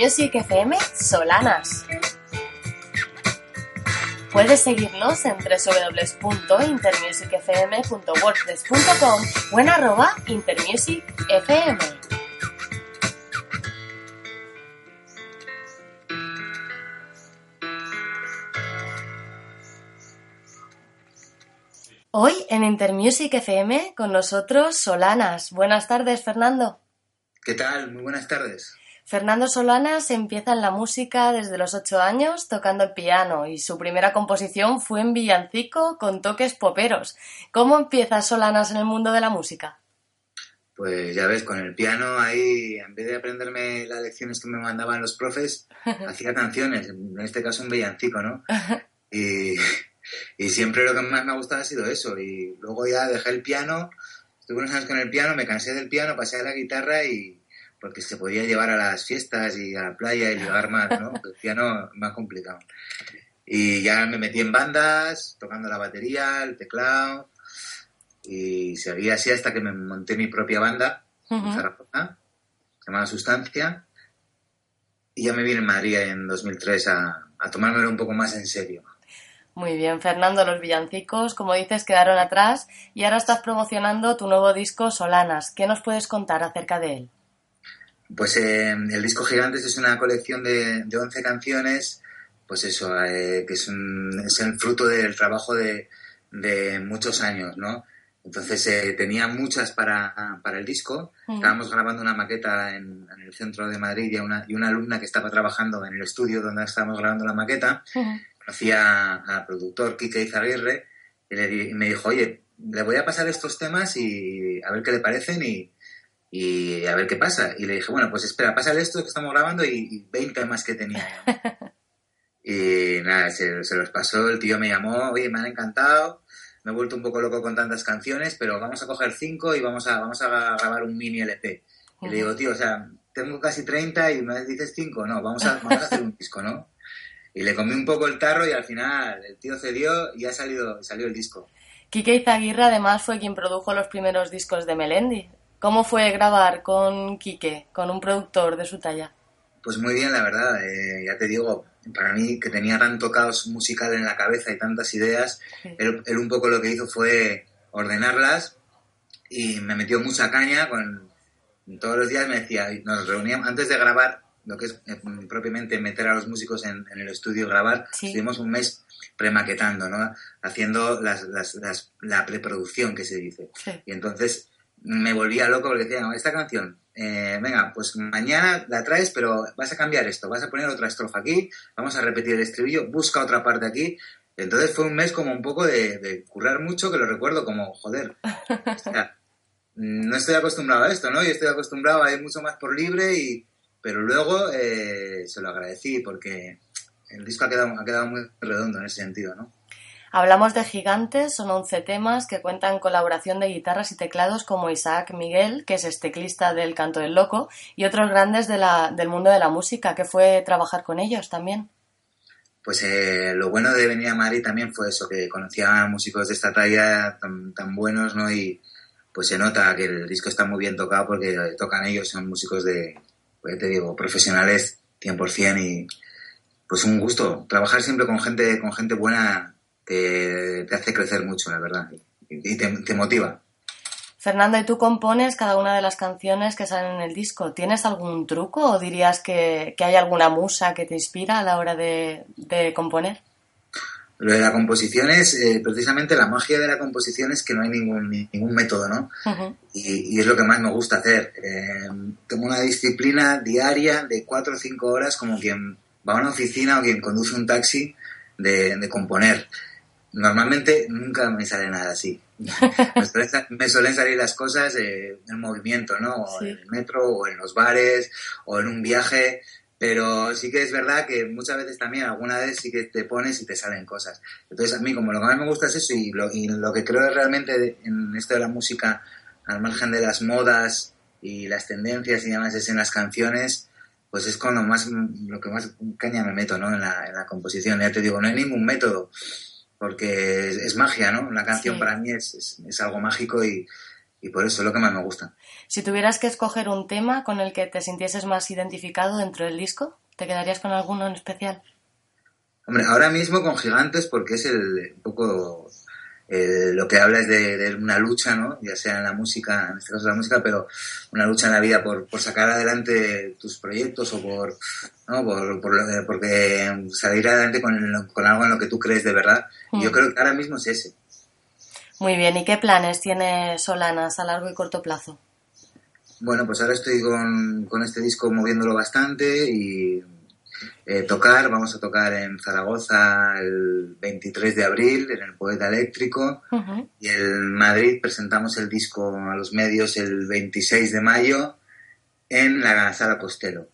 Intermusic FM Solanas. Puedes seguirnos en www.intermusicfm.wordpress.com o en arroba intermusicfm. Hoy en Intermusic FM con nosotros Solanas. Buenas tardes, Fernando. ¿Qué tal? Muy buenas tardes. Fernando Solanas empieza en la música desde los ocho años tocando el piano y su primera composición fue en villancico con toques poperos. ¿Cómo empieza Solanas en el mundo de la música? Pues ya ves, con el piano ahí, en vez de aprenderme las lecciones que me mandaban los profes, hacía canciones, en este caso un villancico, ¿no? Y, y siempre lo que más me ha gustado ha sido eso. Y luego ya dejé el piano, estuve unos años con el piano, me cansé del piano, pasé a la guitarra y porque se podía llevar a las fiestas y a la playa y llevar más, ¿no? El piano más complicado. Y ya me metí en bandas, tocando la batería, el teclado, y seguí así hasta que me monté mi propia banda en Zaragoza, llamada Sustancia, y ya me vine en Madrid en 2003 a, a tomármelo un poco más en serio. Muy bien, Fernando, los villancicos, como dices, quedaron atrás y ahora estás promocionando tu nuevo disco Solanas. ¿Qué nos puedes contar acerca de él? Pues eh, el disco Gigantes es una colección de, de 11 canciones, pues eso, eh, que es, un, es el fruto del trabajo de, de muchos años, ¿no? Entonces eh, tenía muchas para, para el disco. Estábamos grabando una maqueta en, en, el centro de Madrid y una, y una alumna que estaba trabajando en el estudio donde estábamos grabando la maqueta conocía al productor Quique Izaguirre y, le, y me dijo, oye, le voy a pasar estos temas y a ver qué le parecen y, y a ver qué pasa. Y le dije, bueno, pues espera, pásale esto que estamos grabando y, y 20 más que tenía. y nada, se, se, los pasó, el tío me llamó, oye, me han encantado, me he vuelto un poco loco con tantas canciones, pero vamos a coger 5 y vamos a, vamos a grabar un mini LP. Y le digo, tío, o sea, tengo casi 30 y me dices 5, no, vamos a, vamos a hacer un disco, ¿no? Y le comí un poco el tarro y al final el tío cedió y ha salido, salió el disco. Quique Izaguirre además fue quien produjo los primeros discos de Melendi. ¿Cómo fue grabar con Quique, con un productor de su talla? Pues muy bien, la verdad. Eh, ya te digo, para mí que tenía tanto caos musical en la cabeza y tantas ideas, sí. él, él, un poco lo que hizo fue ordenarlas y me metió mucha caña. Con, todos los días me decía, nos reuníamos antes de grabar, lo que es eh, propiamente meter a los músicos en, en el estudio y grabar, sí. estuvimos un mes premaquetando, ¿no? Haciendo las, las, las, la preproducción que se dice. Sí. Y entonces me volvía loco porque decía, no, esta canción, eh, venga, pues mañana la traes, pero vas a cambiar esto, vas a poner otra estrofa aquí, vamos a repetir el estribillo, busca otra parte aquí. Entonces fue un mes como un poco de, currar mucho, que lo recuerdo como, joder, o sea, no estoy acostumbrado a esto, ¿no? Y estoy acostumbrado a ir mucho más por libre, y, pero luego eh, se lo agradecí porque el disco ha quedado, ha quedado muy redondo en ese sentido, ¿no? Hablamos de gigantes, son 11 temas que cuentan colaboración de guitarras y teclados como Isaac Miguel, que es teclista del Canto del Loco, y otros grandes de la, del mundo de la música, que fue trabajar con ellos también. Pues eh, lo bueno de venir a Madrid también fue eso, que conocía a músicos de esta talla tan, tan buenos, ¿no? Y pues se nota que el disco está muy bien tocado porque tocan ellos, son músicos de, pues te digo, profesionales 100% y pues un gusto. Trabajar siempre con gente, con gente buena te, te hace crecer mucho, la verdad, y te, te, motiva. Fernando, ¿y tú compones cada una de las canciones que salen en el disco? ¿Tienes algún truco o dirías que, que hay alguna musa que te inspira a la hora de, de componer? Lo de la composición es, eh, precisamente la magia de la composición es que no hay ningún, ningún método, ¿no? Uh -huh. y, y, es lo que más me gusta hacer. Eh, tengo una disciplina diaria de cuatro o cinco horas como quien va a una oficina o quien conduce un taxi de, componer. Normalmente nunca me sale nada así. me, suelen, salir las cosas en movimiento, ¿no? O en el metro, o en los bares, o en un viaje. Pero sí que es verdad que muchas veces también, alguna vez sí que te pones y te salen cosas. Entonces, a mí, como lo que más me gusta es eso, y lo, y lo que creo realmente en esto de la música, al margen de las modas y las tendencias y demás, es en las canciones, pues es con lo más lo que más caña me meto ¿no? en, la, en la composición. Ya te digo, no hay ningún método, porque es, magia, ¿no? La canción para mí es, es, algo mágico y, y, por eso es lo que más me gusta. Si tuvieras que escoger un tema con el que te sintieses más identificado dentro del disco, ¿te quedarías con alguno en especial? Hombre, ahora mismo con Gigantes porque es el un poco eh, lo que habla es de, una lucha, ¿no? Ya sea en la música, en este caso la música, pero una lucha en la vida por, por sacar adelante tus proyectos o por, ¿no? por, por porque salir adelante con, con, algo en lo que tú crees de verdad. Y yo mm. creo que ahora mismo es ese. Muy bien, ¿y qué planes tiene Solanas a largo y corto plazo? Bueno, pues ahora estoy con, con este disco moviéndolo bastante y eh, tocar. Vamos a tocar en Zaragoza el 23 de abril en el Poeta Eléctrico y en Madrid presentamos el disco a los medios el 26 de mayo en la Sala Costello.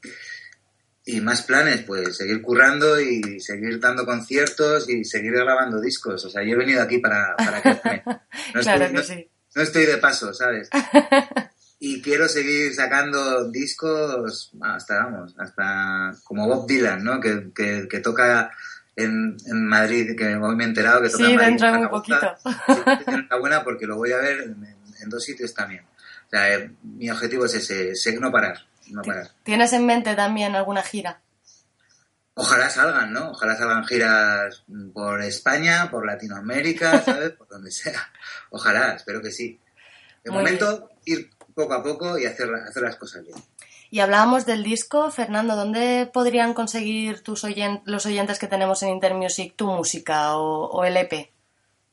Y más planes, pues seguir currando y seguir dando conciertos y seguir grabando discos. O sea, yo he venido aquí para, para que... No claro que sí. no estoy de paso, ¿sabes? quiero seguir sacando discos hasta, vamos, hasta como Bob Dylan, ¿no? Que, que, toca en, en, Madrid, que hoy me he enterado que toca sí, en Madrid. dentro de muy poquito. buena porque lo voy a ver en, dos sitios también. O sea, eh, mi objetivo es ese, no parar, no parar. ¿Tienes en mente también alguna gira? Ojalá salgan, ¿no? Ojalá salgan giras por España, por Latinoamérica, ¿sabes? por donde sea. Ojalá, espero que sí. De momento, ir poco a poco y hacer, hacer las cosas bien. Y hablábamos del disco, Fernando, ¿dónde podrían conseguir tus los oyentes que tenemos en Intermusic tu música o, el EP?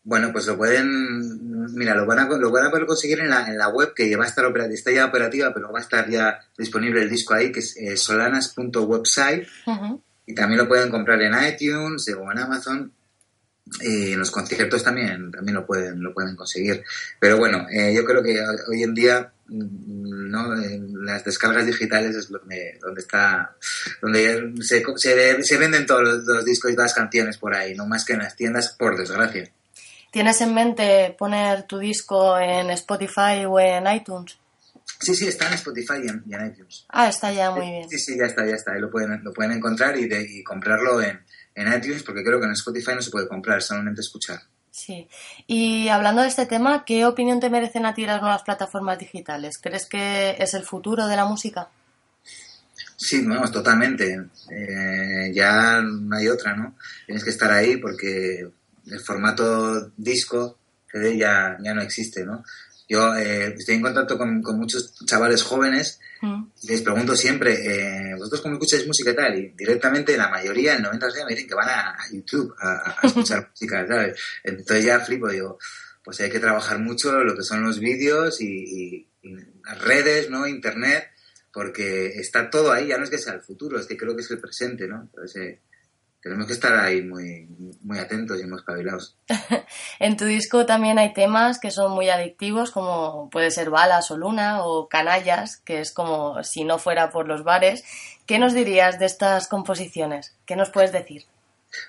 Bueno, pues lo pueden, mira, lo van a, lo van a poder conseguir en la, en la web que ya va a estar operativa, está ya operativa, pero va a estar ya disponible el disco ahí, que es eh, solanas.website. Y también lo pueden comprar en iTunes o en Amazon. Y en los conciertos también, también lo pueden, lo pueden conseguir. Pero bueno, eh, yo creo que hoy en día ¿no? las descargas digitales es donde, donde está, donde se, se, venden todos los, discos y todas las canciones por ahí, no más que en las tiendas, por desgracia. ¿Tienes en mente poner tu disco en Spotify o en iTunes? Sí, sí, está en Spotify y en, iTunes. Ah, está ya, muy bien. Sí, sí, ya está, ya está. Ahí lo pueden, lo pueden encontrar y, y comprarlo en, en iTunes, porque creo que en Spotify no se puede comprar, solamente escuchar. Sí. Y hablando de este tema, ¿qué opinión te merecen a ti las nuevas plataformas digitales? ¿Crees que es el futuro de la música? Sí, vamos, totalmente. Eh, ya no hay otra, ¿no? Tienes que estar ahí porque el formato disco ya, ya no existe, ¿no? Yo eh, estoy en contacto con, muchos chavales jóvenes mm. y les pregunto siempre, eh, ¿vosotros cómo escucháis música y tal? Y directamente la mayoría, el 90% me dicen que van a, YouTube a, escuchar música, ¿sabes? Entonces ya flipo, digo, pues hay que trabajar mucho lo que son los vídeos y, las redes, ¿no? Internet, porque está todo ahí, ya no es que sea el futuro, es que creo que es el presente, ¿no? Entonces, eh, tenemos que estar ahí muy, muy atentos y muy espabilados. en tu disco también hay temas que son muy adictivos, como puede ser Balas o Luna o Canallas, que es como si no fuera por los bares. ¿Qué nos dirías de estas composiciones? ¿Qué nos puedes decir?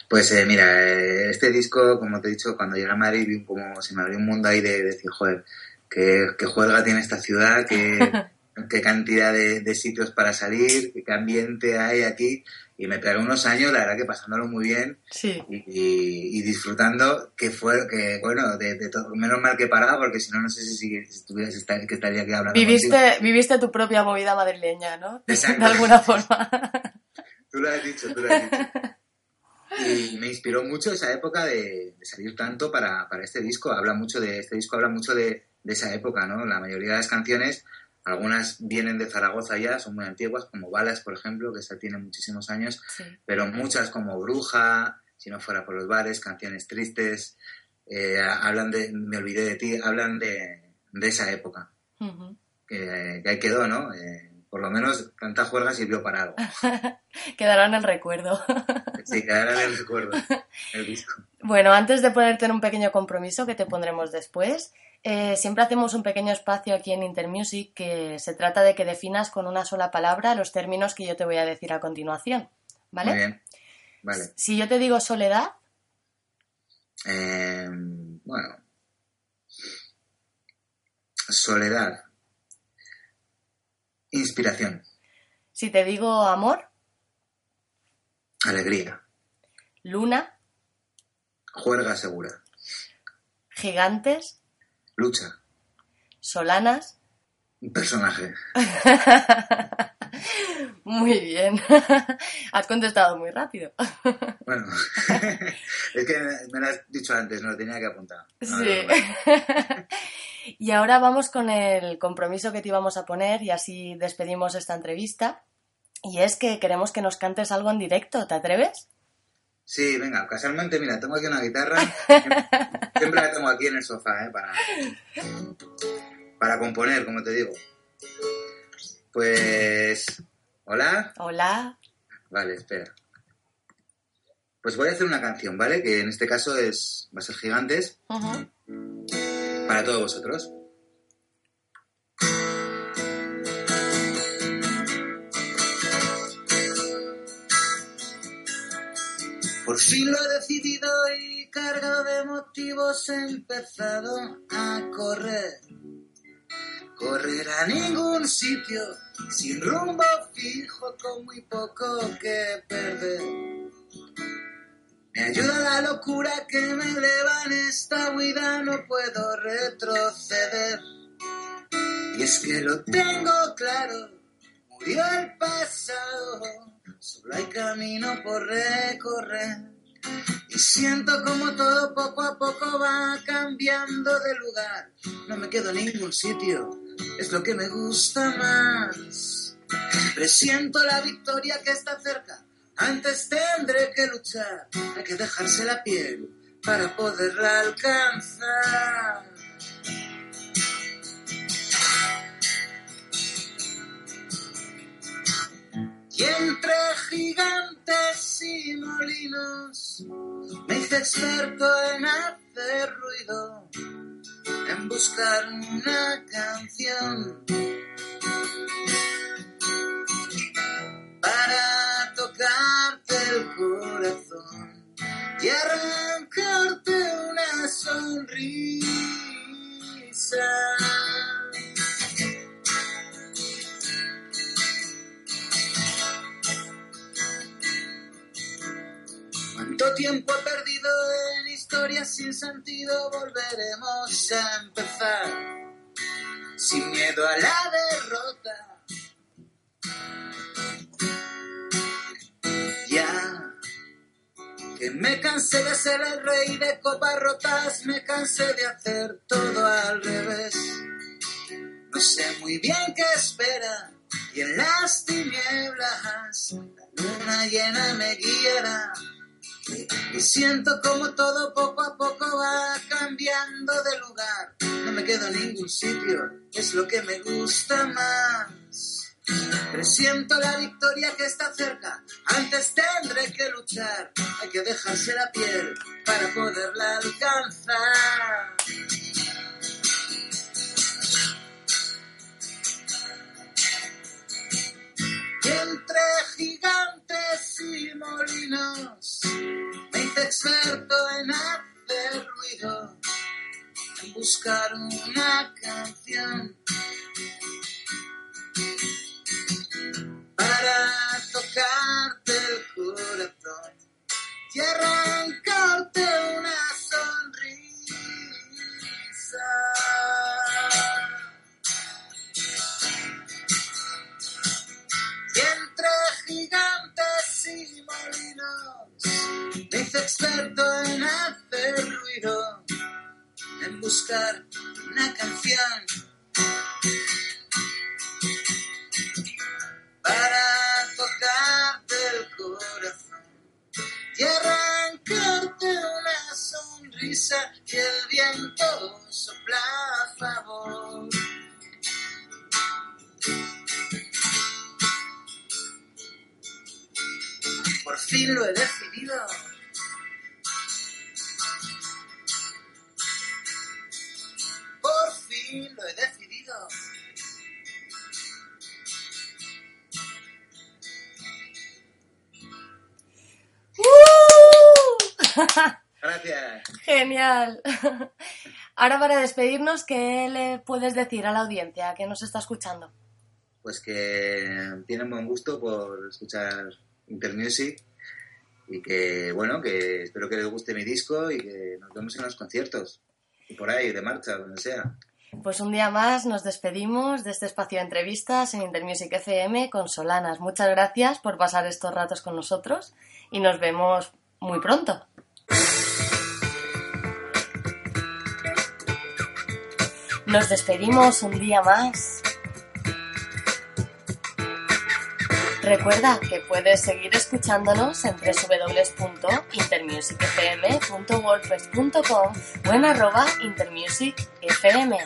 Pues eh, mira, eh, este disco, como te he dicho, cuando llegué a Madrid vi como se me abrió un mundo ahí de, decir, joder, qué, qué juega tiene esta ciudad, qué, qué cantidad de, de, sitios para salir, qué ambiente hay aquí y me pegué unos años, la verdad que pasándolo muy bien y, disfrutando, que fue, que bueno, de, todo, menos mal que paraba, porque si no, no sé si, si, estuvieras que estaría aquí hablando. Viviste, viviste tu propia movida madrileña, ¿no? Exacto. De alguna forma. tú lo has dicho, tú lo has dicho. Y me inspiró mucho esa época de, salir tanto para, para, este disco. Habla mucho de, este disco habla mucho de, de esa época, ¿no? La mayoría de las canciones algunas vienen de Zaragoza ya, son muy antiguas, como Balas, por ejemplo, que esa tiene muchísimos años, pero muchas como Bruja, Si no fuera por los bares, Canciones Tristes, eh, hablan de Me olvidé de ti, hablan de, esa época. que, ahí quedó, ¿no? Eh, por lo menos tanta juerga sirvió para algo. Quedará en el recuerdo. Sí, quedará en el recuerdo el disco. Bueno, antes de ponerte en un pequeño compromiso que te pondremos después, eh, siempre hacemos un pequeño espacio aquí en Intermusic que se trata de que definas con una sola palabra los términos que yo te voy a decir a continuación. ¿Vale? Muy bien. Vale. Si yo te digo soledad, Eh, bueno. Soledad. Inspiración. si te digo amor, Alegría. luna, Juerga segura. gigantes, Lucha. solanas. Un personaje. Muy bien. Has contestado muy rápido. Bueno, es que me lo has dicho antes, no lo tenía que apuntar. No, Sí. no, no. y ahora vamos con el compromiso que te íbamos a poner y así despedimos esta entrevista. Y es que queremos que nos cantes algo en directo. ¿Te atreves? Sí, venga, casualmente, mira, tengo aquí una guitarra. Siempre, la tengo aquí en el sofá, ¿eh? Para, para componer, como te digo. Pues... ¿Hola? Hola. Vale, espera. Pues voy a hacer una canción, ¿vale? Que en este caso es va a ser Gigantes para todos vosotros. Por fin lo he decidido y cargado de motivos he empezado a correr. Correr a ningún sitio, sin rumbo fijo, con muy poco que perder. Me ayuda la locura que me eleva en esta huida, no puedo retroceder. Y es que lo tengo claro, murió el pasado, solo hay camino por recorrer. Y siento como todo poco a poco va cambiando de lugar. No me quedo en ningún sitio, es lo que me gusta más. Presiento la victoria que está cerca, antes tendré que luchar. Hay que dejarse la piel para poderla alcanzar. Y entre gigantes y molinos me hice experto en hacer ruido, en buscar una canción para tocarte el corazón y arrancarte una sonrisa. Sin sentido, volveremos a empezar sin miedo a la derrota. Ya que me cansé de ser el rey de copas rotas, me cansé de hacer todo al revés. No sé muy bien qué espera y en las tinieblas la luna llena me guiará. Y siento como todo poco a poco va cambiando de lugar. No me quedo en ningún sitio, es lo que me gusta más. Presiento la victoria que está cerca, antes tendré que luchar. Hay que dejarse la piel para poderla alcanzar. Entre gigantes y molinos me hice experto en hacer ruido, en buscar una canción para tocarte el corazón. Y arrancarte brisa y el viento sopla a favor. Por fin lo he decidido. Por fin lo he decidido. ¡Uh! Gracias. Genial. Ahora para despedirnos, ¿qué le puedes decir a la audiencia que nos está escuchando? Pues que tienen buen gusto por escuchar Intermusic y que, bueno, que espero que les guste mi disco y que nos vemos en los conciertos y por ahí, de marcha, donde sea. Pues un día más nos despedimos de este espacio de entrevistas en Intermusic FM con Solanas. Muchas gracias por pasar estos ratos con nosotros y nos vemos muy pronto. Nos despedimos un día más. Recuerda que puedes seguir escuchándonos en www.intermusicfm.wordpress.com o en arroba intermusicfm.